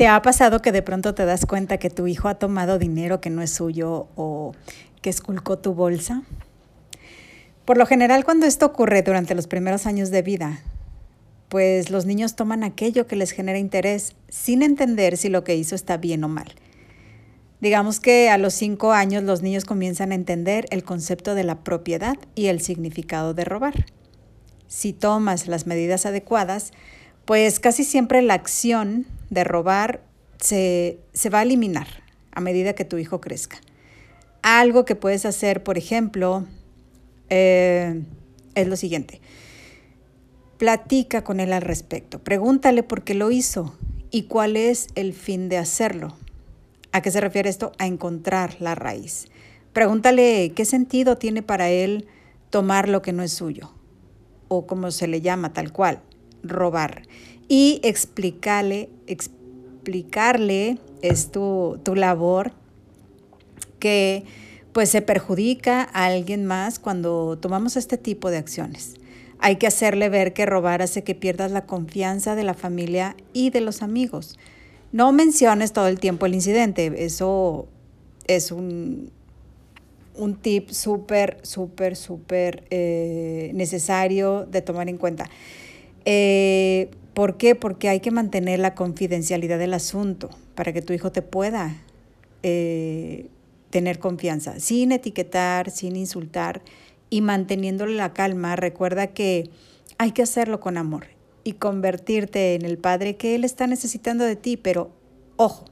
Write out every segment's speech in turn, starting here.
¿Te ha pasado que de pronto te das cuenta que tu hijo ha tomado dinero que no es suyo o que esculcó tu bolsa? Por lo general, cuando esto ocurre durante los primeros años de vida, pues los niños toman aquello que les genera interés sin entender si lo que hizo está bien o mal. Digamos que a los cinco años los niños comienzan a entender el concepto de la propiedad y el significado de robar. Si tomas las medidas adecuadas, pues casi siempre la acción de robar se, va a eliminar a medida que tu hijo crezca. Algo que puedes hacer, por ejemplo, eh, es lo siguiente. Platica con él al respecto. Pregúntale por qué lo hizo y cuál es el fin de hacerlo. ¿A qué se refiere esto? A encontrar la raíz. Pregúntale qué sentido tiene para él tomar lo que no es suyo o como se le llama tal cual, robar y explicarle, explicarle es tu, tu labor que pues se perjudica a alguien más cuando tomamos este tipo de acciones. Hay que hacerle ver que robar hace que pierdas la confianza de la familia y de los amigos. No menciones todo el tiempo el incidente, eso es un, un tip súper, súper, súper eh, necesario de tomar en cuenta. Eh, ¿Por qué? Porque hay que mantener la confidencialidad del asunto para que tu hijo te pueda eh, tener confianza, sin etiquetar, sin insultar y manteniéndole la calma. Recuerda que hay que hacerlo con amor y convertirte en el padre que él está necesitando de ti, pero ojo,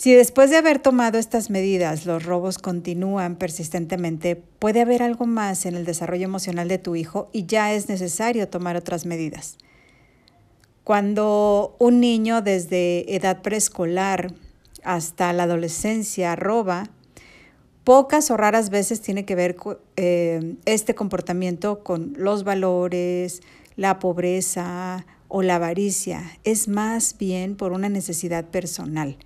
si después de haber tomado estas medidas los robos continúan persistentemente, puede haber algo más en el desarrollo emocional de tu hijo y ya es necesario tomar otras medidas. Cuando un niño desde edad preescolar hasta la adolescencia roba, pocas o raras veces tiene que ver eh, este comportamiento con los valores, la pobreza o la avaricia. Es más bien por una necesidad personal.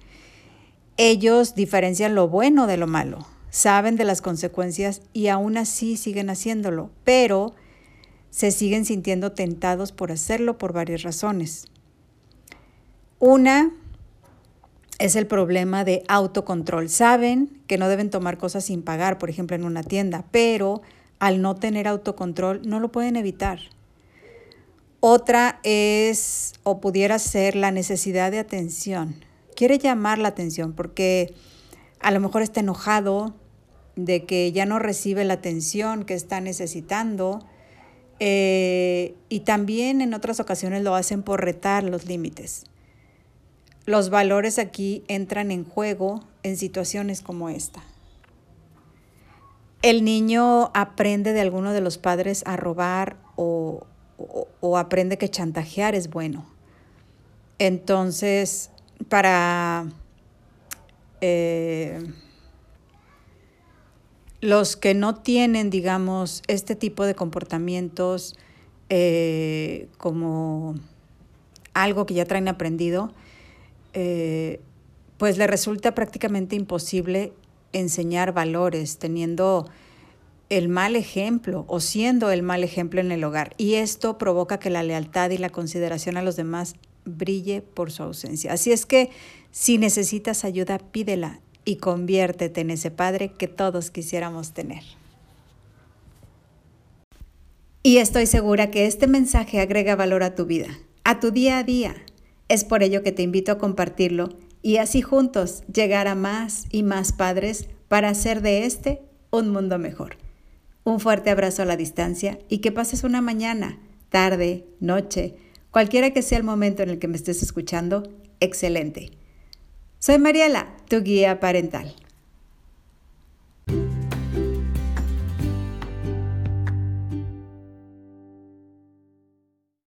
Ellos diferencian lo bueno de lo malo, saben de las consecuencias y aún así siguen haciéndolo, pero se siguen sintiendo tentados por hacerlo por varias razones. Una es el problema de autocontrol. Saben que no deben tomar cosas sin pagar, por ejemplo, en una tienda, pero al no tener autocontrol no lo pueden evitar. Otra es o pudiera ser la necesidad de atención. Quiere llamar la atención porque a lo mejor está enojado de que ya no recibe la atención que está necesitando eh, y también en otras ocasiones lo hacen por retar los límites. Los valores aquí entran en juego en situaciones como esta. El niño aprende de alguno de los padres a robar o, aprende que chantajear es bueno. Entonces, para eh, los que no tienen, digamos, este tipo de comportamientos eh, como algo que ya traen aprendido, eh, pues le resulta prácticamente imposible enseñar valores teniendo el mal ejemplo o siendo el mal ejemplo en el hogar. Y esto provoca que la lealtad y la consideración a los demás brille por su ausencia. Así es que si necesitas ayuda, pídela y conviértete en ese Padre que todos quisiéramos tener. Y estoy segura que este mensaje agrega valor a tu vida, a tu día a día. Es por ello que te invito a compartirlo y así juntos llegar a más y más padres para hacer de este un mundo mejor. Un fuerte abrazo a la distancia y que pases una mañana, tarde, noche, cualquiera que sea el momento en el que me estés escuchando, excelente. Soy Mariela, tu guía parental.